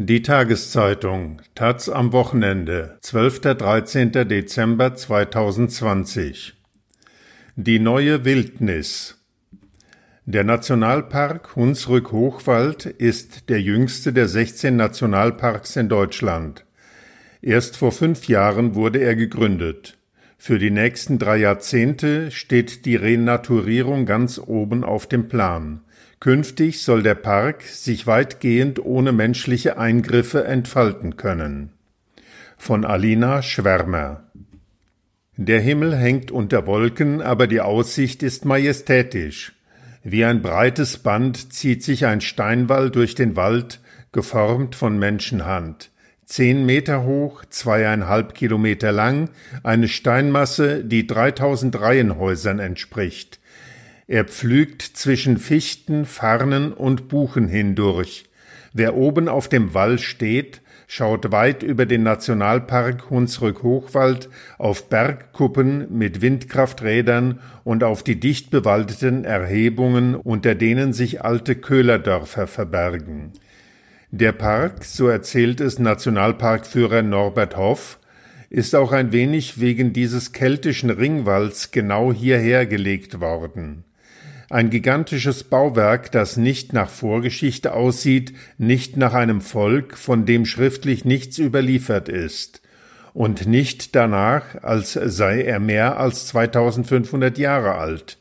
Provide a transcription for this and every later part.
Die Tageszeitung Taz am Wochenende 12. 13. Dezember 2020 Die neue Wildnis Der Nationalpark Hunsrück-Hochwald ist der jüngste der 16 Nationalparks in Deutschland. Erst vor fünf Jahren wurde er gegründet. Für die nächsten drei Jahrzehnte steht die Renaturierung ganz oben auf dem Plan. Künftig soll der Park sich weitgehend ohne menschliche Eingriffe entfalten können. Von Alina Schwärmer Der Himmel hängt unter Wolken, aber die Aussicht ist majestätisch. Wie ein breites Band zieht sich ein Steinwall durch den Wald, geformt von Menschenhand. Zehn Meter hoch, zweieinhalb Kilometer lang, eine Steinmasse, die 3000 Reihenhäusern entspricht. Er pflügt zwischen Fichten, Farnen und Buchen hindurch. Wer oben auf dem Wall steht, schaut weit über den Nationalpark Hunsrück-Hochwald auf Bergkuppen mit Windkrafträdern und auf die dicht bewaldeten Erhebungen, unter denen sich alte Köhlerdörfer verbergen. Der Park, so erzählt es Nationalparkführer Norbert Hoff, ist auch ein wenig wegen dieses keltischen Ringwalls genau hierher gelegt worden. Ein gigantisches Bauwerk, das nicht nach Vorgeschichte aussieht, nicht nach einem Volk, von dem schriftlich nichts überliefert ist, und nicht danach, als sei er mehr als 2500 Jahre alt.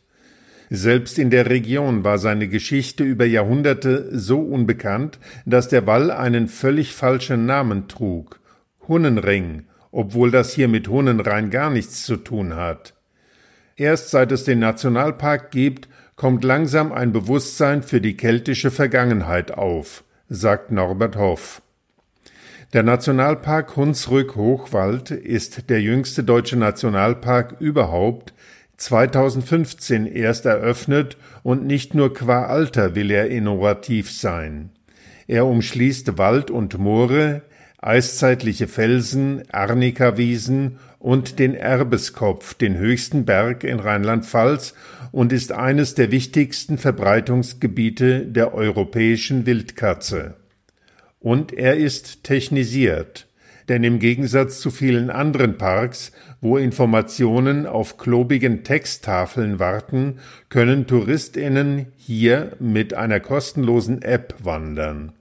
Selbst in der Region war seine Geschichte über Jahrhunderte so unbekannt, dass der Wall einen völlig falschen Namen trug Hunnenring, obwohl das hier mit Hunnen rein gar nichts zu tun hat. Erst seit es den Nationalpark gibt, kommt langsam ein Bewusstsein für die keltische Vergangenheit auf, sagt Norbert Hoff. Der Nationalpark Hunsrück-Hochwald ist der jüngste deutsche Nationalpark überhaupt, 2015 erst eröffnet und nicht nur qua Alter will er innovativ sein. Er umschließt Wald und Moore, eiszeitliche Felsen, Arnikawiesen und den Erbeskopf, den höchsten Berg in Rheinland-Pfalz und ist eines der wichtigsten Verbreitungsgebiete der europäischen Wildkatze. Und er ist technisiert, denn im Gegensatz zu vielen anderen Parks, wo Informationen auf klobigen Texttafeln warten, können Touristinnen hier mit einer kostenlosen App wandern.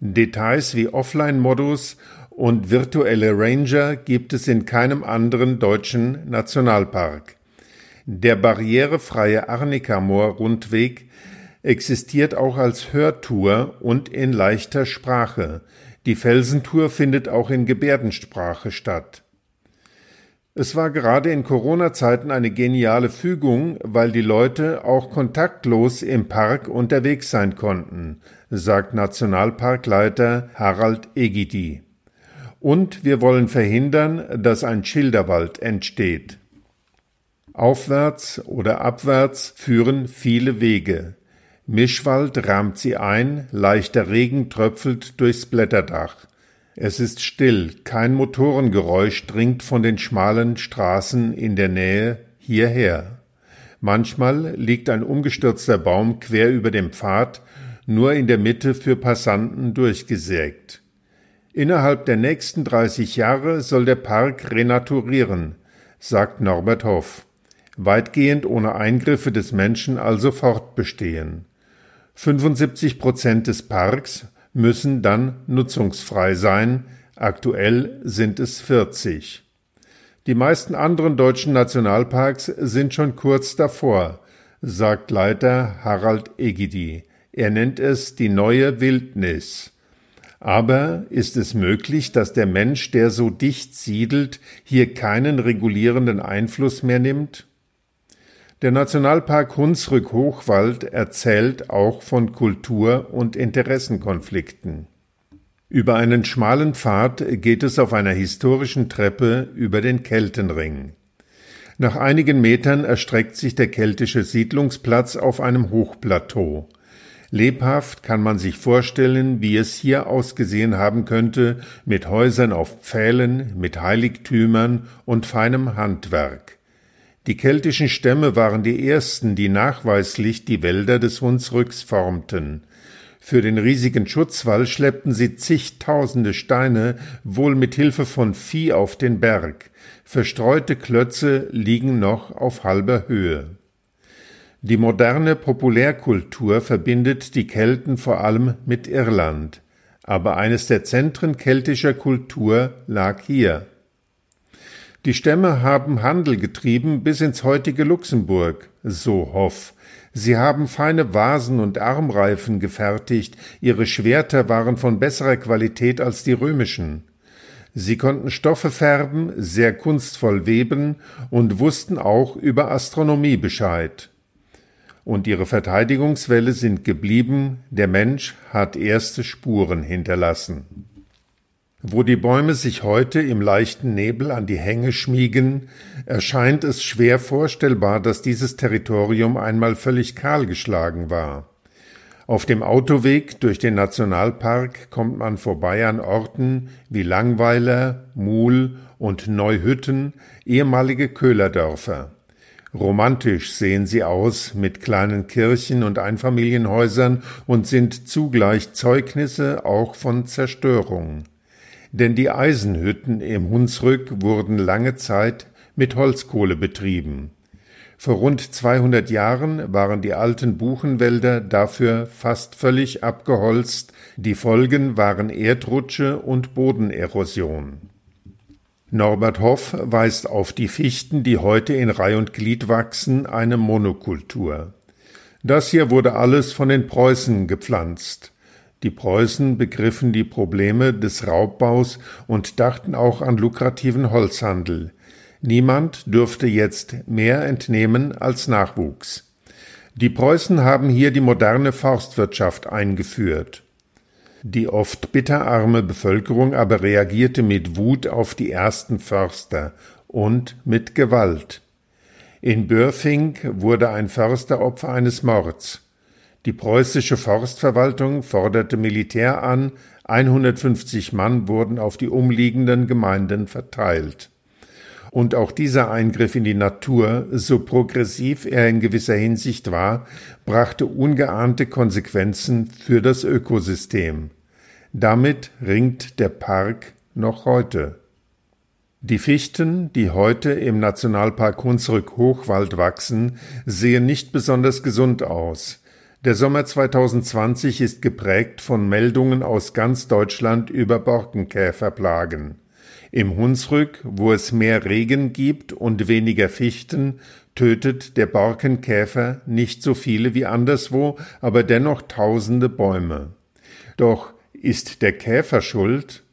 Details wie Offline-Modus und virtuelle Ranger gibt es in keinem anderen deutschen Nationalpark. Der barrierefreie Arnika-Moor-Rundweg existiert auch als Hörtour und in leichter Sprache. Die Felsentour findet auch in Gebärdensprache statt. Es war gerade in Corona-Zeiten eine geniale Fügung, weil die Leute auch kontaktlos im Park unterwegs sein konnten, sagt Nationalparkleiter Harald Egidi. Und wir wollen verhindern, dass ein Schilderwald entsteht. Aufwärts oder abwärts führen viele Wege. Mischwald rahmt sie ein, leichter Regen tröpfelt durchs Blätterdach. Es ist still, kein Motorengeräusch dringt von den schmalen Straßen in der Nähe hierher. Manchmal liegt ein umgestürzter Baum quer über dem Pfad, nur in der Mitte für Passanten durchgesägt. Innerhalb der nächsten 30 Jahre soll der Park renaturieren, sagt Norbert Hoff. Weitgehend ohne Eingriffe des Menschen also fortbestehen. 75 Prozent des Parks müssen dann nutzungsfrei sein, aktuell sind es 40. Die meisten anderen deutschen Nationalparks sind schon kurz davor, sagt Leiter Harald Egidi. Er nennt es die neue Wildnis. Aber ist es möglich, dass der Mensch, der so dicht siedelt, hier keinen regulierenden Einfluss mehr nimmt? Der Nationalpark Hunsrück-Hochwald erzählt auch von Kultur- und Interessenkonflikten. Über einen schmalen Pfad geht es auf einer historischen Treppe über den Keltenring. Nach einigen Metern erstreckt sich der keltische Siedlungsplatz auf einem Hochplateau. Lebhaft kann man sich vorstellen, wie es hier ausgesehen haben könnte, mit Häusern auf Pfählen, mit Heiligtümern und feinem Handwerk. Die keltischen Stämme waren die ersten, die nachweislich die Wälder des Hunsrücks formten. Für den riesigen Schutzwall schleppten sie zigtausende Steine, wohl mit Hilfe von Vieh auf den Berg. Verstreute Klötze liegen noch auf halber Höhe. Die moderne Populärkultur verbindet die Kelten vor allem mit Irland, aber eines der Zentren keltischer Kultur lag hier. Die Stämme haben Handel getrieben bis ins heutige Luxemburg, so Hoff. Sie haben feine Vasen und Armreifen gefertigt, ihre Schwerter waren von besserer Qualität als die römischen. Sie konnten Stoffe färben, sehr kunstvoll weben und wussten auch über Astronomie Bescheid. Und ihre Verteidigungswelle sind geblieben, der Mensch hat erste Spuren hinterlassen. Wo die Bäume sich heute im leichten Nebel an die Hänge schmiegen, erscheint es schwer vorstellbar, dass dieses Territorium einmal völlig kahlgeschlagen war. Auf dem Autoweg durch den Nationalpark kommt man vorbei an Orten wie Langweiler, Muhl und Neuhütten, ehemalige Köhlerdörfer. Romantisch sehen sie aus mit kleinen Kirchen und Einfamilienhäusern und sind zugleich Zeugnisse auch von Zerstörung. Denn die Eisenhütten im Hunsrück wurden lange Zeit mit Holzkohle betrieben. Vor rund 200 Jahren waren die alten Buchenwälder dafür fast völlig abgeholzt, die Folgen waren Erdrutsche und Bodenerosion. Norbert Hoff weist auf die Fichten, die heute in Reih und Glied wachsen, eine Monokultur. Das hier wurde alles von den Preußen gepflanzt. Die Preußen begriffen die Probleme des Raubbaus und dachten auch an lukrativen Holzhandel. Niemand dürfte jetzt mehr entnehmen als Nachwuchs. Die Preußen haben hier die moderne Forstwirtschaft eingeführt. Die oft bitterarme Bevölkerung aber reagierte mit Wut auf die ersten Förster und mit Gewalt. In Börfing wurde ein Förster Opfer eines Mords. Die preußische Forstverwaltung forderte Militär an, 150 Mann wurden auf die umliegenden Gemeinden verteilt. Und auch dieser Eingriff in die Natur, so progressiv er in gewisser Hinsicht war, brachte ungeahnte Konsequenzen für das Ökosystem. Damit ringt der Park noch heute. Die Fichten, die heute im Nationalpark Hunsrück-Hochwald wachsen, sehen nicht besonders gesund aus. Der Sommer 2020 ist geprägt von Meldungen aus ganz Deutschland über Borkenkäferplagen. Im Hunsrück, wo es mehr Regen gibt und weniger Fichten, tötet der Borkenkäfer nicht so viele wie anderswo, aber dennoch tausende Bäume. Doch ist der Käfer schuld?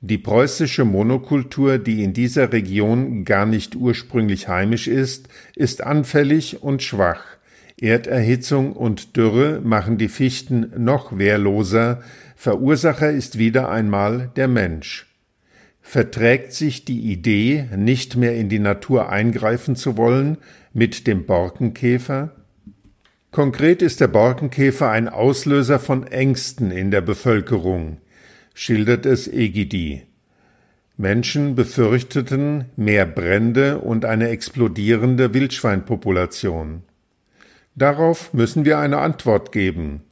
Die preußische Monokultur, die in dieser Region gar nicht ursprünglich heimisch ist, ist anfällig und schwach. Erderhitzung und Dürre machen die Fichten noch wehrloser, Verursacher ist wieder einmal der Mensch. Verträgt sich die Idee, nicht mehr in die Natur eingreifen zu wollen, mit dem Borkenkäfer? Konkret ist der Borkenkäfer ein Auslöser von Ängsten in der Bevölkerung, schildert es Egidi. Menschen befürchteten mehr Brände und eine explodierende Wildschweinpopulation. Darauf müssen wir eine Antwort geben.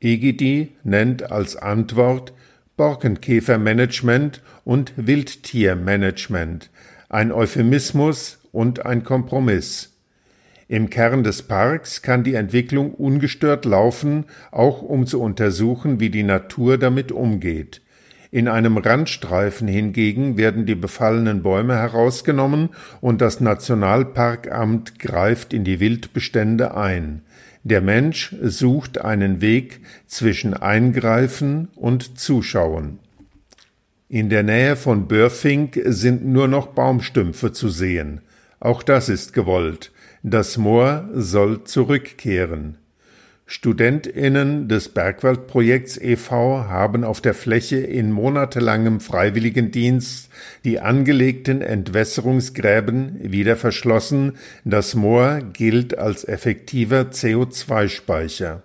Egidi nennt als Antwort Borkenkäfermanagement und Wildtiermanagement, ein Euphemismus und ein Kompromiss. Im Kern des Parks kann die Entwicklung ungestört laufen, auch um zu untersuchen, wie die Natur damit umgeht. In einem Randstreifen hingegen werden die befallenen Bäume herausgenommen und das Nationalparkamt greift in die Wildbestände ein. Der Mensch sucht einen Weg zwischen Eingreifen und Zuschauen. In der Nähe von Börfink sind nur noch Baumstümpfe zu sehen. Auch das ist gewollt. Das Moor soll zurückkehren. StudentInnen des Bergwaldprojekts e.V. haben auf der Fläche in monatelangem Freiwilligendienst die angelegten Entwässerungsgräben wieder verschlossen. Das Moor gilt als effektiver CO2-Speicher.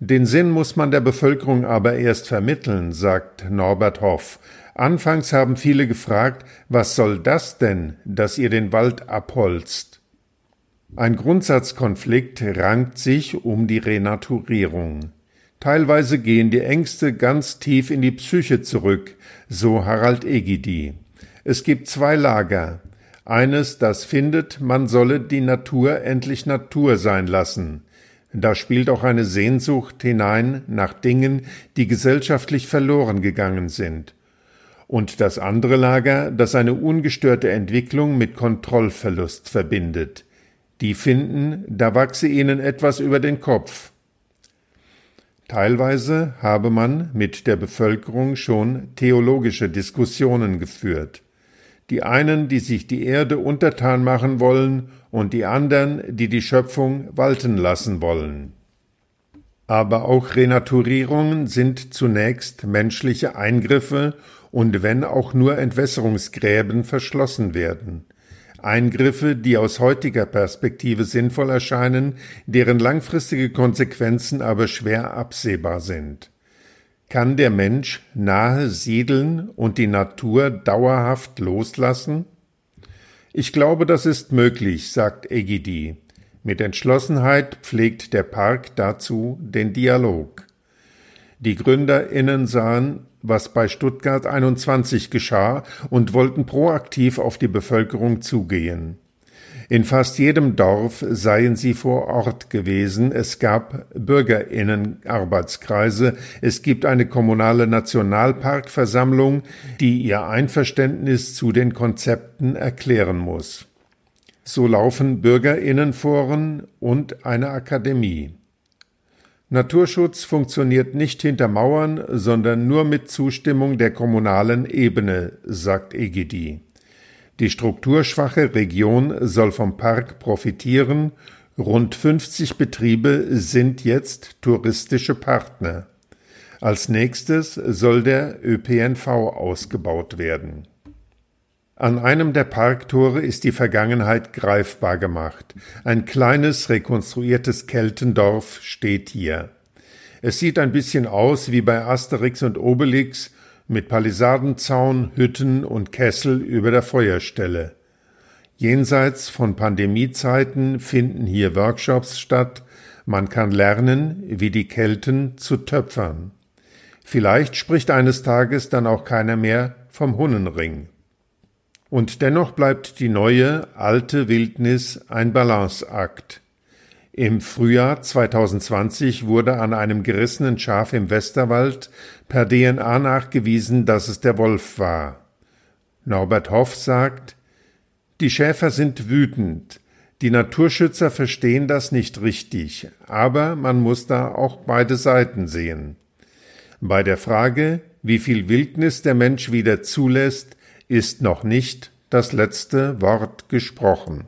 Den Sinn muss man der Bevölkerung aber erst vermitteln, sagt Norbert Hoff. Anfangs haben viele gefragt, was soll das denn, dass ihr den Wald abholzt? Ein Grundsatzkonflikt rankt sich um die Renaturierung. Teilweise gehen die Ängste ganz tief in die Psyche zurück, so Harald Egidi. Es gibt zwei Lager. Eines, das findet, man solle die Natur endlich Natur sein lassen. Da spielt auch eine Sehnsucht hinein nach Dingen, die gesellschaftlich verloren gegangen sind. Und das andere Lager, das eine ungestörte Entwicklung mit Kontrollverlust verbindet. Die finden, da wachse ihnen etwas über den Kopf. Teilweise habe man mit der Bevölkerung schon theologische Diskussionen geführt. Die einen, die sich die Erde untertan machen wollen, und die anderen, die die Schöpfung walten lassen wollen. Aber auch Renaturierungen sind zunächst menschliche Eingriffe und wenn auch nur Entwässerungsgräben verschlossen werden. Eingriffe, die aus heutiger Perspektive sinnvoll erscheinen, deren langfristige Konsequenzen aber schwer absehbar sind. Kann der Mensch nahe siedeln und die Natur dauerhaft loslassen? Ich glaube, das ist möglich, sagt Egidi. Mit Entschlossenheit pflegt der Park dazu den Dialog. Die GründerInnen sahen, was bei Stuttgart 21 geschah und wollten proaktiv auf die Bevölkerung zugehen. In fast jedem Dorf seien sie vor Ort gewesen, es gab Bürgerinnenarbeitskreise, es gibt eine kommunale Nationalparkversammlung, die ihr Einverständnis zu den Konzepten erklären muss. So laufen Bürgerinnenforen und eine Akademie. Naturschutz funktioniert nicht hinter Mauern, sondern nur mit Zustimmung der kommunalen Ebene, sagt Egidi. Die strukturschwache Region soll vom Park profitieren, rund 50 Betriebe sind jetzt touristische Partner. Als nächstes soll der ÖPNV ausgebaut werden. An einem der Parktore ist die Vergangenheit greifbar gemacht. Ein kleines rekonstruiertes Keltendorf steht hier. Es sieht ein bisschen aus wie bei Asterix und Obelix mit Palisadenzaun, Hütten und Kessel über der Feuerstelle. Jenseits von Pandemiezeiten finden hier Workshops statt, man kann lernen, wie die Kelten zu töpfern. Vielleicht spricht eines Tages dann auch keiner mehr vom Hunnenring. Und dennoch bleibt die neue, alte Wildnis ein Balanceakt. Im Frühjahr 2020 wurde an einem gerissenen Schaf im Westerwald per DNA nachgewiesen, dass es der Wolf war. Norbert Hoff sagt, die Schäfer sind wütend. Die Naturschützer verstehen das nicht richtig, aber man muss da auch beide Seiten sehen. Bei der Frage, wie viel Wildnis der Mensch wieder zulässt, ist noch nicht das letzte Wort gesprochen.